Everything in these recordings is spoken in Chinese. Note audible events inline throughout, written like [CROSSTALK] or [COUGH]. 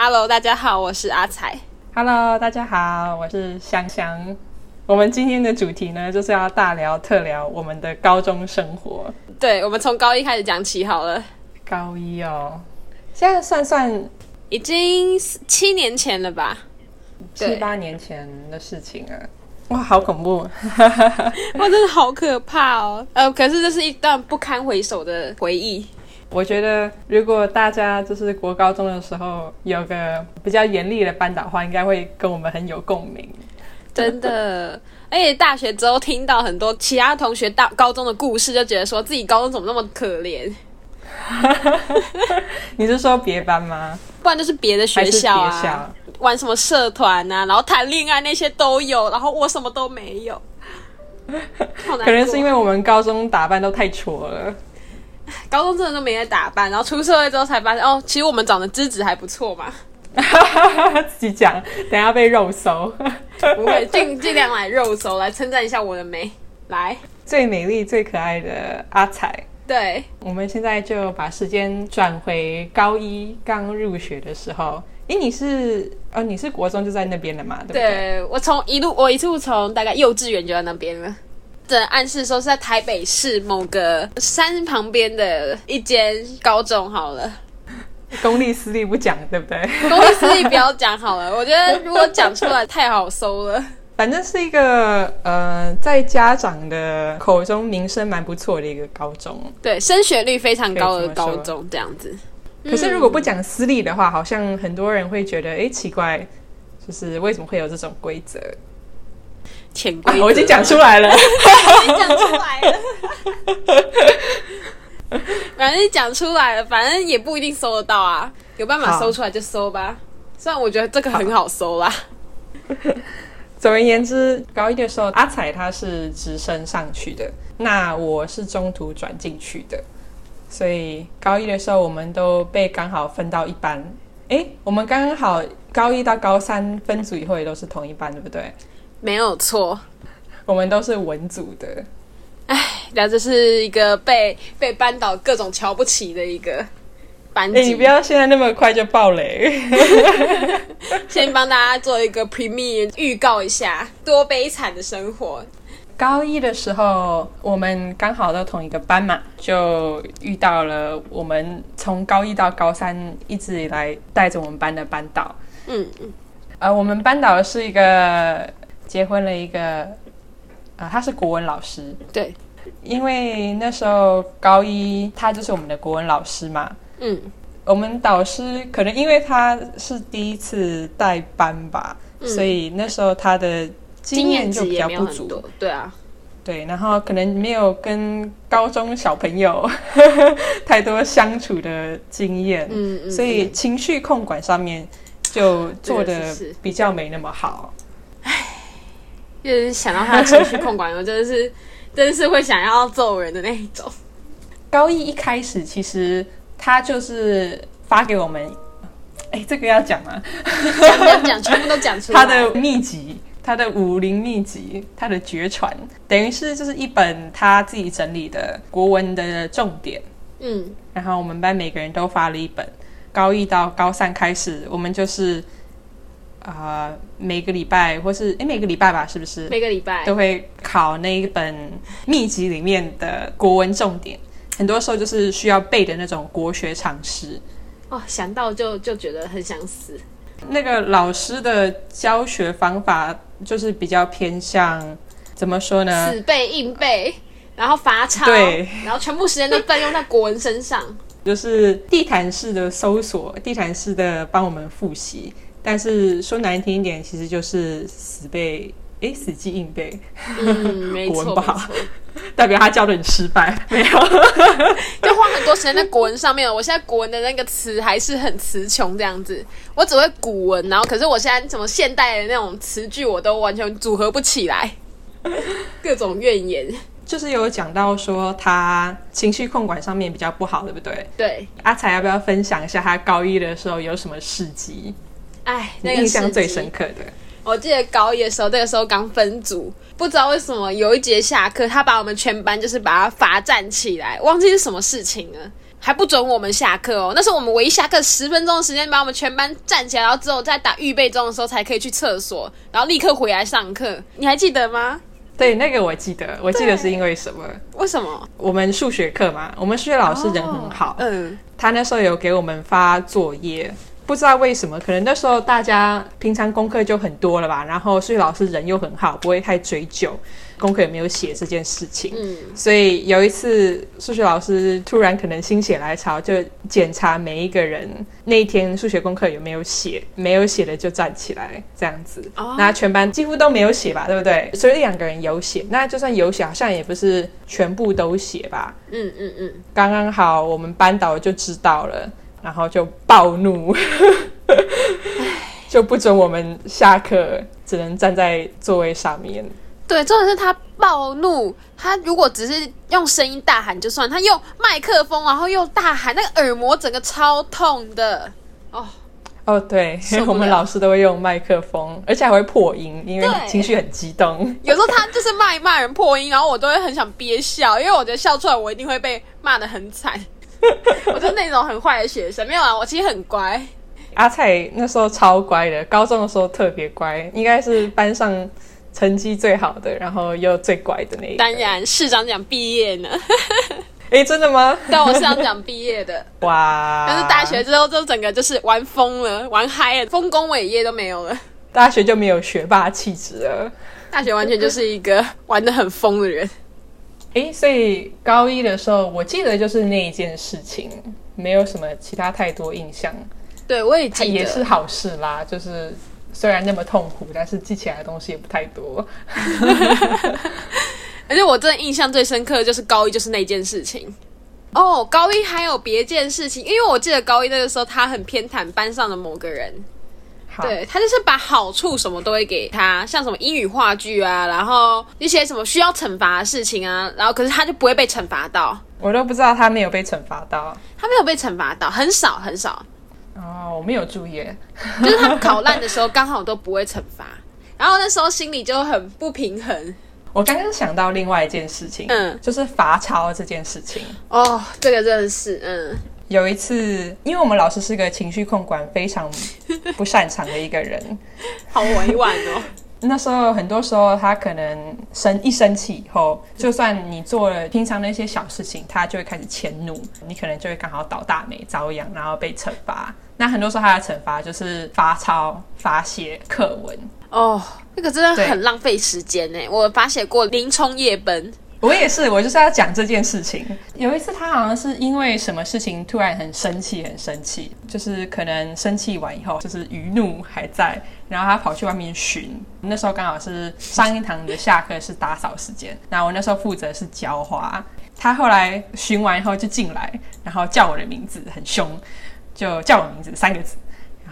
Hello，大家好，我是阿彩。Hello，大家好，我是香香。我们今天的主题呢，就是要大聊特聊我们的高中生活。对，我们从高一开始讲起好了，高一哦，现在算算已经七年前了吧？七八年前的事情啊。哇，好恐怖！[LAUGHS] 哇，真的好可怕哦。呃，可是这是一段不堪回首的回忆。我觉得，如果大家就是国高中的时候有个比较严厉的班导的话，应该会跟我们很有共鸣。真的，而且大学之后听到很多其他同学大高中的故事，就觉得说自己高中怎么那么可怜，[LAUGHS] 你是说别班吗？不然就是别的学校还是别校啊，玩什么社团啊，然后谈恋爱那些都有，然后我什么都没有。可能是因为我们高中打扮都太挫了。[LAUGHS] 高中真的都没在打扮，然后出社会之后才发现，哦，其实我们长得资质还不错嘛。[LAUGHS] 自己讲，等下被肉搜。不会，尽尽量来肉搜，来称赞一下我的美。来，最美丽、最可爱的阿彩。对，我们现在就把时间转回高一刚入学的时候。诶，你是呃，你是国中就在那边了嘛？对不对？对我从一路，我一路从大概幼稚园就在那边了。这暗示说是在台北市某个山旁边的一间高中好了，公立私立不讲，对不对？公立私立不要讲好了，我觉得如果讲出来太好搜了。反正是一个呃，在家长的口中名声蛮不错的一个高中。对，升学率非常高的高中这样子。可是如果不讲私立的话，好像很多人会觉得，诶，奇怪，就是为什么会有这种规则？潜规则、啊我已经讲出来了。已经讲出来了。[LAUGHS] 反正讲出来了，反正也不一定搜得到啊。有办法搜出来就搜吧。虽然我觉得这个很好搜啦。[LAUGHS] 总而言之，高一的时候，阿彩他是直升上去的，那我是中途转进去的，所以高一的时候我们都被刚好分到一班。哎，我们刚刚好高一到高三分组以后也都是同一班，对不对？没有错。我们都是文组的，然后这是一个被被班导各种瞧不起的一个班诶，你不。要现在那么快就爆雷。[LAUGHS] 先帮大家做一个 premiere 预告一下多悲惨的生活。高一的时候，我们刚好都同一个班嘛，就遇到了我们从高一到高三一直以来带着我们班的班导。嗯嗯，呃，我们班导是一个结婚了一个，啊，他是国文老师，对，因为那时候高一他就是我们的国文老师嘛。嗯，我们导师可能因为他是第一次带班吧，所以那时候他的经验就比较不足。对啊，对，然后可能没有跟高中小朋友 [LAUGHS] 太多相处的经验，嗯嗯，所以情绪控管上面就做的比较没那么好。就是想到他的情绪控管，我真的是真的是会想要揍人的那一种。高一一开始，其实他就是发给我们，哎，这个要讲吗？讲讲讲，全部都讲出来。他的秘籍，他的武林秘籍，他的绝传，等于是就是一本他自己整理的国文的重点。嗯，然后我们班每个人都发了一本，高一到高三开始，我们就是啊、呃每个礼拜或是诶每个礼拜吧，是不是每个礼拜都会考那一本秘籍里面的国文重点？很多时候就是需要背的那种国学常识。哦，想到就就觉得很想死。那个老师的教学方法就是比较偏向怎么说呢？死背硬背，然后罚抄，对，然后全部时间都占用在国文身上。就是地毯式的搜索，地毯式的帮我们复习。但是说难听一点，其实就是死背，哎，死记硬背，嗯，没错，国文不好没错代表他教的很失败。没有，[LAUGHS] 就花很多时间在国文上面。我现在国文的那个词还是很词穷这样子，我只会古文，然后可是我现在什么现代的那种词句，我都完全组合不起来，[LAUGHS] 各种怨言。就是有讲到说他情绪控管上面比较不好，对不对？对，阿才要不要分享一下他高一的时候有什么事迹？哎，那个印象最深刻的？我记得高一的时候，那个时候刚分组，不知道为什么有一节下课，他把我们全班就是把他罚站起来，忘记是什么事情了。还不准我们下课哦。那是我们唯一下课十分钟的时间，把我们全班站起来，然后之后在打预备钟的时候才可以去厕所，然后立刻回来上课。你还记得吗？对，那个我记得，我记得是因为什么？为什么？我们数学课嘛，我们数学老师人很好，嗯，他那时候有给我们发作业，不知道为什么，可能那时候大家平常功课就很多了吧，然后数学老师人又很好，不会太追究功课有没有写这件事情。嗯，所以有一次数学老师突然可能心血来潮，就检查每一个人那一天数学功课有没有写，没有写的就站起来这样子。哦那全班几乎都没有写吧，对不对？所以一两个人有写，那就算有写，好像也不是全部都写吧。嗯嗯嗯，刚刚好，我们班导就知道了，然后就暴怒，[LAUGHS] 就不准我们下课，只能站在座位上面。对，重点是他暴怒，他如果只是用声音大喊就算，他用麦克风，然后又大喊，那个耳膜整个超痛的。哦，哦，对我们老师都会用麦克风，而且还会破音，因为情绪很激动。有时候他就是骂一骂人破音，然后我都会很想憋笑，因为我觉得笑出来我一定会被骂的很惨。[LAUGHS] 我就那种很坏的学生，没有啊，我其实很乖。阿菜那时候超乖的，高中的时候特别乖，应该是班上成绩最好的，然后又最乖的那一个。当然，市长奖毕业呢，[LAUGHS] 诶，真的吗？[LAUGHS] 对，我市长奖毕业的，哇！但是大学之后就整个就是玩疯了，玩嗨了，丰功伟业都没有了。大学就没有学霸气质了。大学完全就是一个玩的很疯的人。诶，所以高一的时候，我记得就是那一件事情，没有什么其他太多印象。对，我也它记得。也是好事啦，就是虽然那么痛苦，但是记起来的东西也不太多。[LAUGHS] 而且我真的印象最深刻的就是高一，就是那件事情。哦，高一还有别件事情，因为我记得高一那个时候他很偏袒班上的某个人，好，对他就是把好处什么都会给他，像什么英语话剧啊，然后一些什么需要惩罚的事情啊，然后可是他就不会被惩罚到，我都不知道他没有被惩罚到。他没有被惩罚到，很少很少，哦，我没有注意。[LAUGHS] 就是他考烂的时候刚好都不会惩罚，然后那时候心里就很不平衡。我刚刚想到另外一件事情，嗯就是罚抄这件事情。哦，这个真的是，嗯，有一次，因为我们老师是个情绪控管非常 [LAUGHS] 不擅长的一个人，好委婉哦。[LAUGHS] 那时候很多时候他可能生一生气以后，就算你做了平常的一些小事情，他就会开始迁怒，你可能就会刚好倒大霉遭殃，然后被惩罚。那很多时候他的惩罚就是罚抄、罚写课文。哦，那个真的很浪费时间呢。我罚写过林冲夜奔，我也是，我就是要讲这件事情。有一次，他好像是因为什么事情突然很生气，很生气，就是可能生气完以后，就是余怒还在，然后他跑去外面巡。那时候刚好是上一堂的下课是打扫时间，那我那时候负责是浇花。他后来巡完以后就进来，然后叫我的名字，很凶，就叫我名字三个字。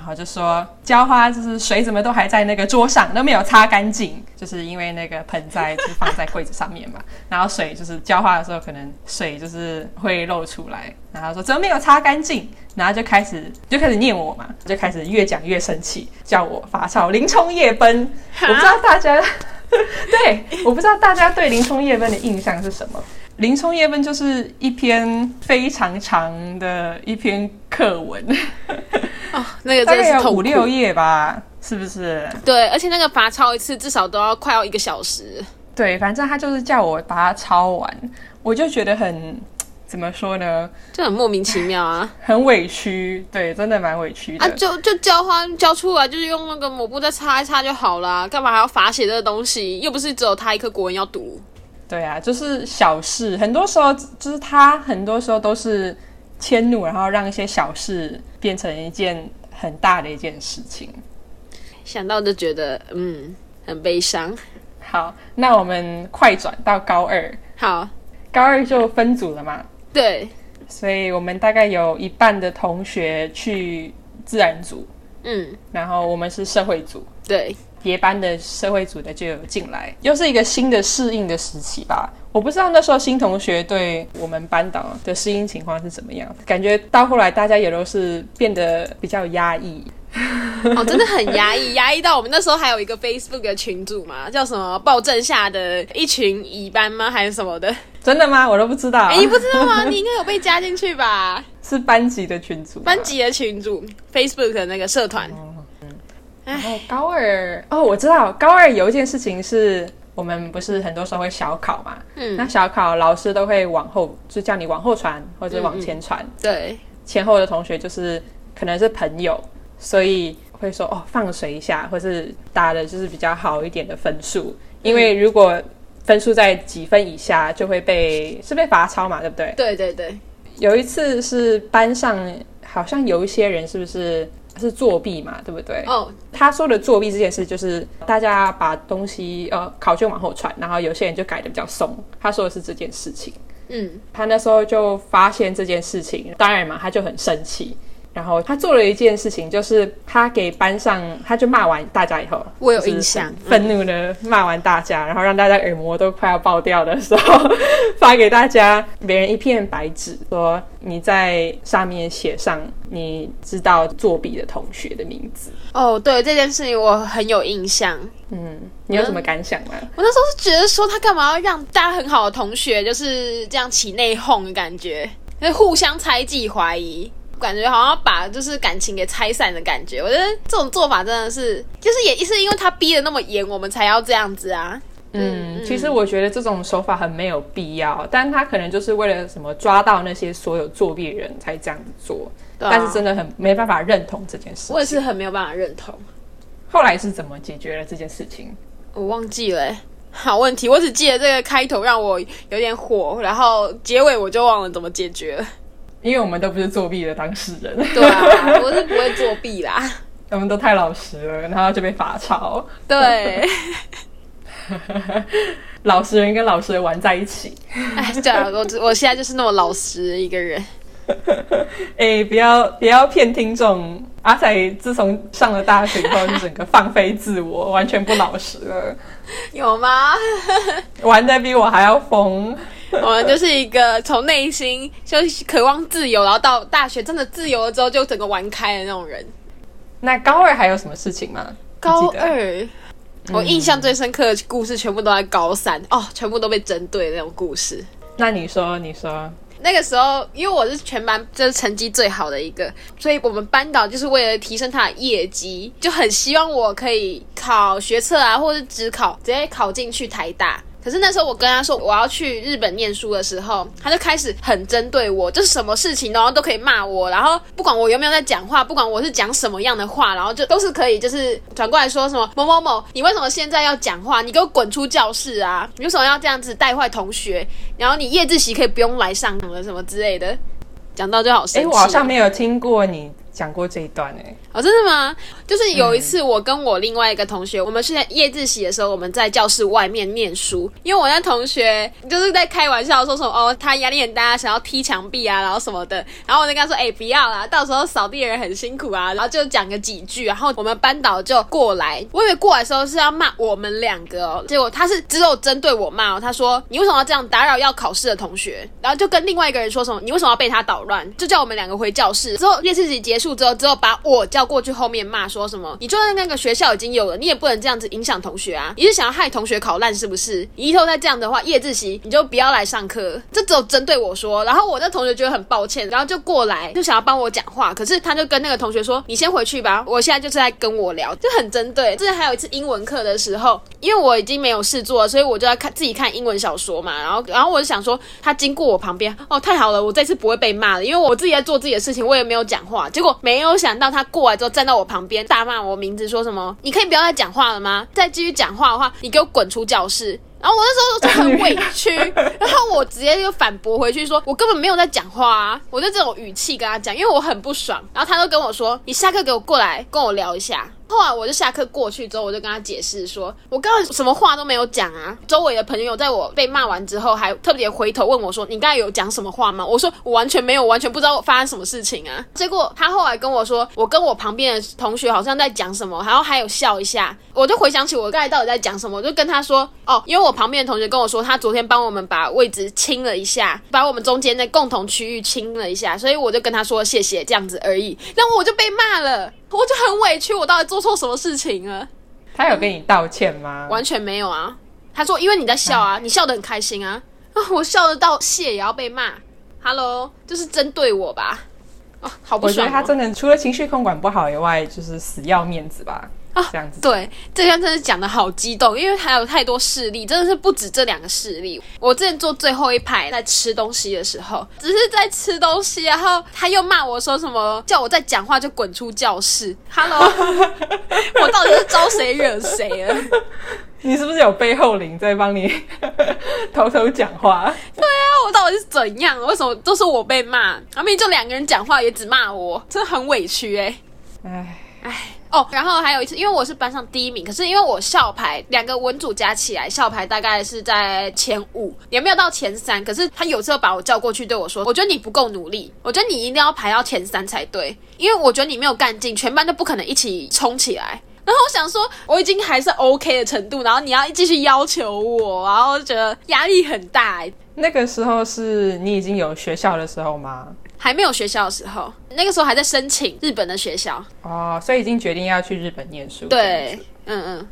然后就说浇花就是水怎么都还在那个桌上都没有擦干净，就是因为那个盆栽就是放在柜子上面嘛，然后水就是浇花的时候可能水就是会漏出来，然后说怎么没有擦干净，然后就开始就开始念我嘛，就开始越讲越生气，叫我罚抄林冲夜奔，我不知道大家对，我不知道大家对林冲夜奔的印象是什么。林冲夜奔就是一篇非常长的一篇课文，哦，那个大概有真的是五六页吧，是不是？对，而且那个罚抄一次至少都要快要一个小时。对，反正他就是叫我把它抄完，我就觉得很 [TSK] 怎么说呢，就很莫名其妙啊！很委屈。对，真的蛮委屈的。啊，就就交花交出来，就是用那个抹布再擦一擦就好啦，干嘛还要罚写这个东西？又不是只有他一科国文要读。对啊，就是小事，很多时候就是他很多时候都是迁怒，然后让一些小事变成一件很大的一件事情。想到就觉得嗯很悲伤。好，那我们快转到高二，好，高二就分组了嘛，对，所以我们大概有一半的同学去自然组，嗯，然后我们是社会组。对，别班的社会组的就有进来，又是一个新的适应的时期吧。我不知道那时候新同学对我们班导的适应情况是怎么样，感觉到后来大家也都是变得比较压抑。哦，真的很压抑，[LAUGHS] 压抑到我们那时候还有一个 Facebook 的群组嘛，叫什么“暴政下的一群乙班”吗？还是什么的？真的吗？我都不知道。哎、你不知道吗？你应该有被加进去吧？[LAUGHS] 是班级的群组，班级的群组，Facebook 的那个社团。然后高二哦，我知道高二有一件事情是我们不是很多时候会小考嘛，嗯。那小考老师都会往后，就叫你往后传或者往前传，对，前后的同学就是可能是朋友，所以会说哦放水一下，或是打的就是比较好一点的分数，因为如果分数在几分以下，就会被是被罚抄嘛，对不对？对对对，有一次是班上好像有一些人是不是是作弊嘛，对不对？哦，他说的作弊这件事，就是大家把东西呃考卷往后传，然后有些人就改的比较松。他说的是这件事情，嗯，他那时候就发现这件事情，当然嘛，他就很生气。然后他做了一件事情，就是他给班上，他就骂完大家以后，我有印象嗯愤怒的骂完大家，然后让大家耳膜都快要爆掉的时候，发给大家每人一片白纸，说你在上面写上你知道作弊的同学的名字。哦，对这件事情我很有印象。嗯，你有什么感想吗？我那时候是觉得说，他干嘛要让大家很好的同学就是这样起内讧的感觉，就是互相猜忌、怀疑，感觉好像把就是感情给拆散的感觉。我觉得这种做法真的是，就是也是因为他逼的那么严，我们才要这样子啊。嗯，其实我觉得这种手法很没有必要，但他可能就是为了什么抓到那些所有作弊人才这样子做，啊但是真的很没办法认同这件事我也。是很没有办法认同，后来是怎么解决了这件事情？我忘记了欸、好问题，我只记得这个开头让我有点火，然后结尾我就忘了怎么解决了。因为我们都不是作弊的当事人，对啊，我是不会作弊啦。[LAUGHS] 我们都太老实了，然后就被罚抄。对，[LAUGHS] 老实人跟老实人玩在一起，[LAUGHS] 哎，对啊，我我现在就是那么老实的一个人。哎，不要不要骗听众。阿仔自从上了大学以后，就整个放飞自我，完全不老实了，有吗？玩的比我还要疯。[LAUGHS] 我们就是一个从内心就是渴望自由，然后到大学真的自由了之后，就整个玩开的那种人。那高二还有什么事情吗？高二，我印象最深刻的故事全部都在高三哦，全部都被针对的那种故事。那你说，你说，那个时候，因为我是全班就是成绩最好的一个，所以我们班导就是为了提升他的业绩，就很希望我可以考学测啊，或者是只考直接考进去台大。可是那时候我跟他说我要去日本念书的时候，他就开始很针对我，就是什么事情然后都可以骂我，然后不管我有没有在讲话，不管我是讲什么样的话，然后就都是可以，就是转过来说什么某某某，你为什么现在要讲话？你给我滚出教室啊！你为什么要这样子带坏同学？然后你夜自习可以不用来上了什么之类的，讲到就好生哎，我好像没有听过你讲过这一段哎。哦，真的吗？就是有一次，我跟我另外一个同学，我们是在夜自习的时候，我们在教室外面念书。因为我那同学就是在开玩笑说什么哦，他压力很大，想要踢墙壁啊，然后什么的。然后我就跟他说，哎、不要啦，到时候扫地的人很辛苦啊。然后就讲个几句，然后我们班导就过来，我以为过来的时候是要骂我们两个哦，结果他是只有针对我骂哦。他说你为什么要这样打扰要考试的同学？然后就跟另外一个人说什么，你为什么要被他捣乱？就叫我们两个回教室。之后夜自习结束之后，之后把我叫过去后面骂，说什么你就算那个学校已经有了，你也不能这样子影响同学啊！你是想要害同学考烂是不是？以后再这样的话，夜自习你就不要来上课。这只有针对我说，然后我那同学觉得很抱歉，然后就过来就想要帮我讲话，可是他就跟那个同学说：“你先回去吧，我现在就是在跟我聊。”就很针对。之前还有一次英文课的时候，因为我已经没有事做了，所以我就要看自己看英文小说嘛。然后，然后我就想说，他经过我旁边，哦，太好了，我这次不会被骂了，因为我自己在做自己的事情，我也没有讲话。结果没有想到他过来之后站到我旁边，大骂我名字，说什么：“你可以不要再讲话了吗？再继续讲话的话，你给我滚出教室。”然后我那时候就很委屈，[LAUGHS] 然后我直接就反驳回去说：“我根本没有在讲话啊！”我就这种语气跟他讲，因为我很不爽。然后他都跟我说：“你下课给我过来跟我聊一下。”后来我就下课过去之后，我就跟他解释说：“我刚刚什么话都没有讲啊！”周围的朋友在我被骂完之后，还特别回头问我说：“你刚才有讲什么话吗？”我说：“我完全没有，完全不知道我发生什么事情啊！”结果他后来跟我说：“我跟我旁边的同学好像在讲什么，然后还有笑一下。”我就回想起我刚才到底在讲什么，我就跟他说：“哦，因为我旁边的同学跟我说，他昨天帮我们把位置清了一下，把我们中间的共同区域清了一下，所以我就跟他说谢谢这样子而已。”然后我就被骂了，我就很委屈，我到底做错什么事情了？他有跟你道歉吗？完全没有啊！他说：“因为你在笑啊，你笑得很开心啊。”啊，我笑得到谢也要被骂。Hello，就是针对我吧？哦，好不我觉。得他真的除了情绪控管不好以外，就是死要面子吧。这样子。对，这样真的讲的好激动，因为还有太多事例，真的是不止这两个事例。我之前坐最后一排在吃东西的时候，只是在吃东西，然后他又骂我说什么，叫我在讲话就滚出教室。Hello，[LAUGHS] 我到底是招谁惹谁了？你是不是有背后灵在帮你 [LAUGHS] 偷偷讲话？对啊我到底是怎样？为什么都是我被骂？明明就两个人讲话，也只骂我，真的很委屈哎、唉，唉，哦，然后还有一次，因为我是班上第一名，可是因为我校排两个文组加起来，校排大概是在前五，也没有到前三。可是他有时候把我叫过去对我说：“我觉得你不够努力，我觉得你一定要排到前三才对，因为我觉得你没有干劲，全班都不可能一起冲起来。”然后我想说，我已经还是 OK 的程度，然后你要继续要求我，然后我就觉得压力很大、那个时候是你已经有学校的时候吗？还没有学校的时候，那个时候还在申请日本的学校。哦，所以已经决定要去日本念书。对，嗯嗯。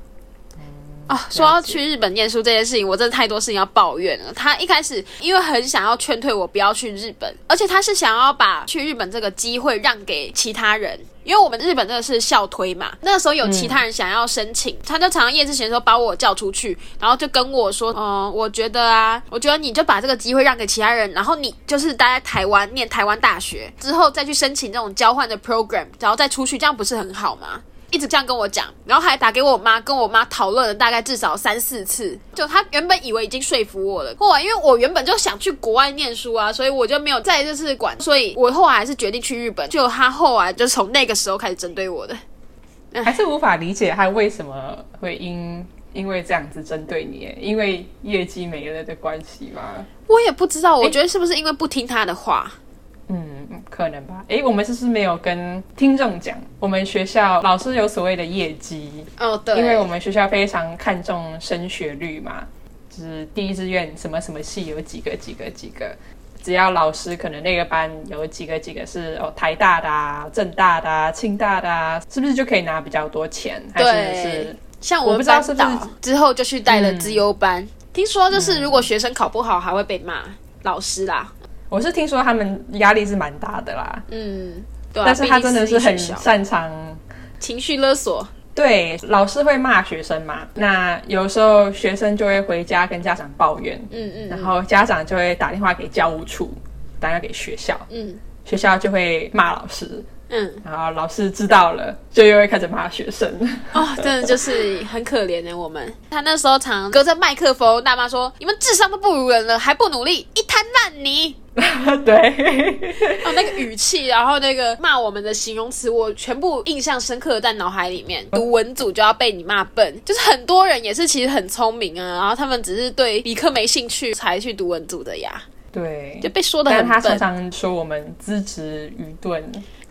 哦，说要去日本念书这件事情，我真的太多事情要抱怨了。他一开始因为很想要劝退我不要去日本，而且他是想要把去日本这个机会让给其他人，因为我们日本这个是校推嘛。那个时候有其他人想要申请，他就常常夜自习的时候把我叫出去，然后就跟我说：“嗯，我觉得啊，我觉得你就把这个机会让给其他人，然后你就是待在台湾念台湾大学之后再去申请这种交换的 program，然后再出去，这样不是很好吗？”一直这样跟我讲，然后还打给我妈，跟我妈讨论了大概至少三四次。就他原本以为已经说服我了，后来因为我原本就想去国外念书啊，所以我就没有再就是管，所以我后来还是决定去日本。就他后来就从那个时候开始针对我的。还是无法理解他为什么会因因为这样子针对你，因为业绩没了的关系吗？我也不知道，我觉得是不是因为不听他的话？嗯，可能吧。哎，我们是不是没有跟听众讲，我们学校老师有所谓的业绩？哦，对，因为我们学校非常看重升学率嘛，就是第一志愿什么什么系有几个几个几个，只要老师可能那个班有几个几个是哦台大的啊、正大的啊、清大的啊，是不是就可以拿比较多钱？还是对是像我我不知道是不是之后就去带了资优班，听说就是如果学生考不好还会被骂老师啦。我是听说他们压力是蛮大的啦，嗯，对啊、但是他真的是很擅长情绪勒索。对，老师会骂学生嘛？那有时候学生就会回家跟家长抱怨，嗯嗯。然后家长就会打电话给教务处，打电话给学校，嗯。学校就会骂老师，嗯，然后老师知道了，就又会开始骂学生。哦，真的就是很可怜的我们。他那时候常隔着麦克风大骂说：“你们智商都不如人了，还不努力，一滩烂泥。[LAUGHS] ”对，哦，那个语气，然后那个骂我们的形容词，我全部印象深刻在脑海里面。读文组就要被你骂笨，就是很多人也是其实很聪明啊，然后他们只是对理科没兴趣才去读文组的呀，对就，被说的但很笨。他常常说我们资质愚钝。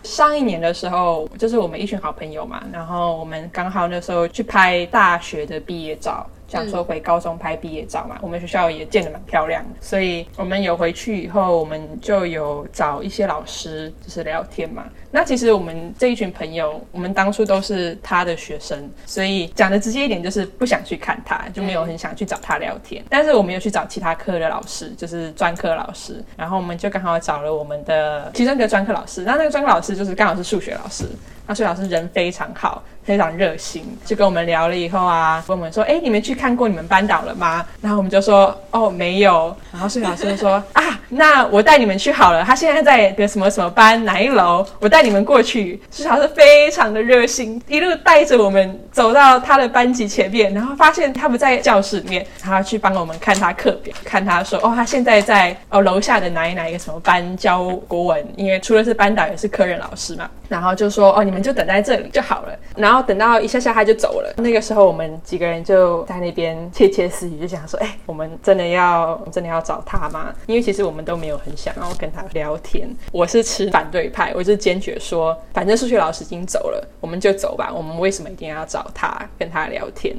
上一年的时候，就是我们一群好朋友嘛，然后我们刚好那时候去拍大学的毕业照，想说回高中拍毕业照嘛。我们学校也建得蛮漂亮的，所以我们有回去以后，我们就有找一些老师就是聊天嘛。那其实我们这一群朋友，我们当初都是他的学生，所以讲的直接一点就是不想去看他，就没有很想去找他聊天。但是我们有去找其他科的老师，就是专科老师，然后我们就刚好找了我们的其中一个专科老师。那那个专科老师就是刚好是数学老师，那数学老师人非常好，非常热心，就跟我们聊了以后啊，问我们说：“哎，你们去看过你们班导了吗？”然后我们就说：“哦，没有。”然后数学老师就说：“啊，那我带你们去好了，他现在在个什么什么班哪一楼，我带你们过去。”数学老师非常的热心，一路带着我们走到他的班级前面，然后发现他不在教室里面，然后去帮我们看他课表，看他说：“哦，他现在在哦楼下的哪一哪一个什么班教国文，因为除了是班导也是科任老师嘛。”然后就说：“哦，你们就等在这里就好了。”然后等到一下下他就走了。那个时候我们几个人就在那边窃窃私语，就想说：“哎，我们真的要真的要找他吗？”因为其实我们都没有很想要跟他聊天。我是持反对派，我就坚决说，反正数学老师已经走了，我们就走吧。我们为什么一定要找他跟他聊天？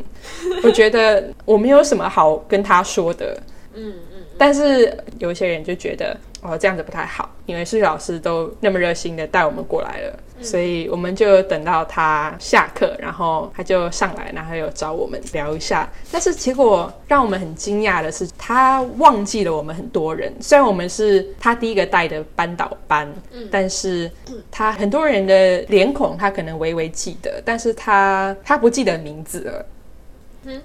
我觉得我没有什么好跟他说的。嗯但是有一些人就觉得哦这样子不太好，因为数学老师都那么热心的带我们过来了，所以我们就等到他下课，然后他就上来，然后有找我们聊一下。但是结果让我们很惊讶的是，他忘记了我们很多人。虽然我们是他第一个带的班导班，但是他很多人的脸孔他可能微微记得，但是他他不记得名字了。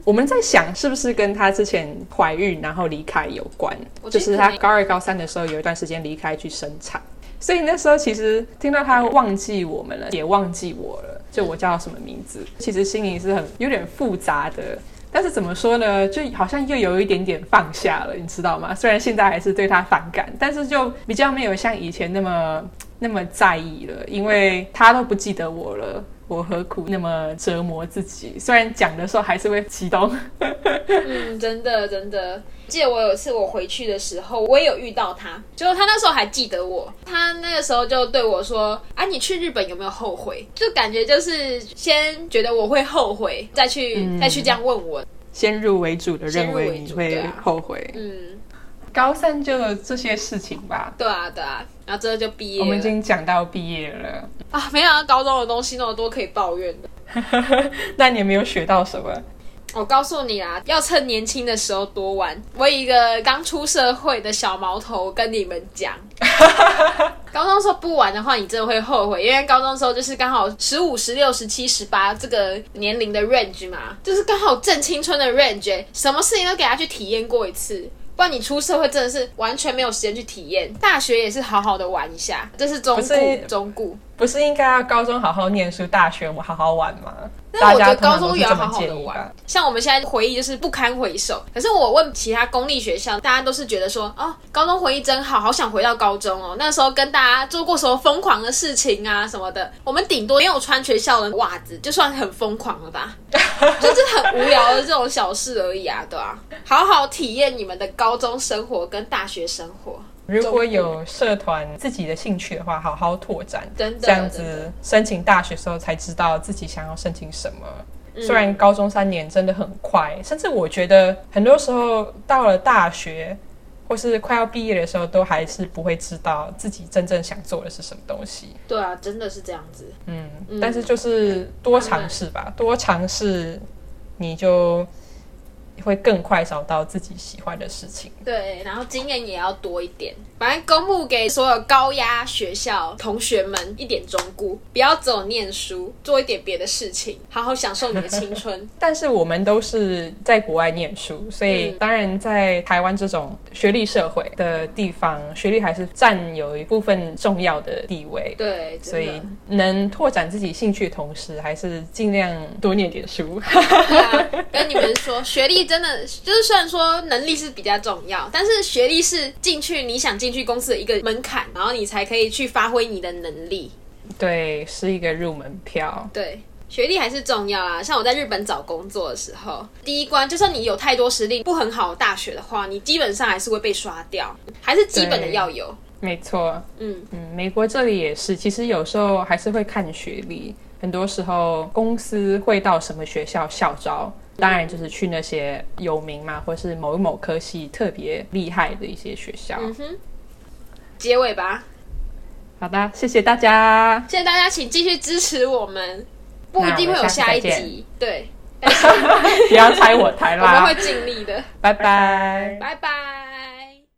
我们在想，是不是跟她之前怀孕然后离开有关？就是她高二、高三的时候有一段时间离开去生产，所以那时候其实听到她忘记我们了，也忘记我了，就我叫什么名字，其实心里是很有点复杂的。但是怎么说呢，就好像又有一点点放下了，你知道吗？虽然现在还是对他反感，但是就比较没有像以前那么那么在意了，因为他都不记得我了。我何苦那么折磨自己？虽然讲的时候还是会激动。嗯，真的真的。记得我有一次我回去的时候，我也有遇到他，就他那时候还记得我。他那个时候就对我说：“啊，你去日本有没有后悔？”就感觉就是先觉得我会后悔，再去再去这样问我。先入为主的认为你会后悔。嗯。高三就这些事情吧。对啊，对啊，然后之后就毕业。我们已经讲到毕业了啊！没想到高中的东西那么多可以抱怨的。[LAUGHS] 那你有没有学到什么？我告诉你啊，要趁年轻的时候多玩。我一个刚出社会的小毛头跟你们讲，[LAUGHS] 高中时候不玩的话，你真的会后悔。因为高中时候就是刚好十五、十六、十七、十八这个年龄的 range 嘛，就是刚好正青春的 range，什么事情都给他去体验过一次。不然你出社会真的是完全没有时间去体验，大学也是好好的玩一下，这是中顾中顾。不是应该要高中好好念书，大学我好好玩吗？那我觉得高中也要好好的玩。像我们现在回忆就是不堪回首。可是我问其他公立学校，大家都是觉得说，哦，高中回忆真好，好想回到高中哦。那时候跟大家做过什么疯狂的事情啊什么的。我们顶多没有穿学校的袜子，就算很疯狂了吧？[LAUGHS] 就是很无聊的这种小事而已啊，对吧？好好体验你们的高中生活跟大学生活。如果有社团自己的兴趣的话，好好拓展，这样子申请大学时候才知道自己想要申请什么。虽然高中三年真的很快，甚至我觉得很多时候到了大学或是快要毕业的时候，都还是不会知道自己真正想做的是什么东西。对啊，真的是这样子。嗯，但是就是多尝试吧，多尝试，你就。会更快找到自己喜欢的事情。对，然后经验也要多一点。反正公布给所有高压学校同学们一点忠告：不要只有念书，做一点别的事情，好好享受你的青春。[LAUGHS] 但是我们都是在国外念书，所以当然在台湾这种学历社会的地方，学历还是占有一部分重要的地位。对，所以能拓展自己兴趣的同时，还是尽量多念点书。[LAUGHS] 跟你们说，学历真的就是虽然说能力是比较重要，但是学历是进去你想进。去公司的一个门槛，然后你才可以去发挥你的能力。对，是一个入门票。对，学历还是重要啦。像我在日本找工作的时候，第一关就算你有太多实力不很好的大学的话，你基本上还是会被刷掉，还是基本的要有。没错，嗯嗯，美国这里也是，其实有时候还是会看学历。很多时候公司会到什么学校校招。当然就是去那些有名嘛，或是某某科系特别厉害的一些学校。嗯哼。结尾吧，好的，谢谢大家，谢谢大家，请继续支持我们，不一定会有下一集，对，[LAUGHS] [LAUGHS] 不要猜我台啦，我们会尽力的，拜拜，拜拜。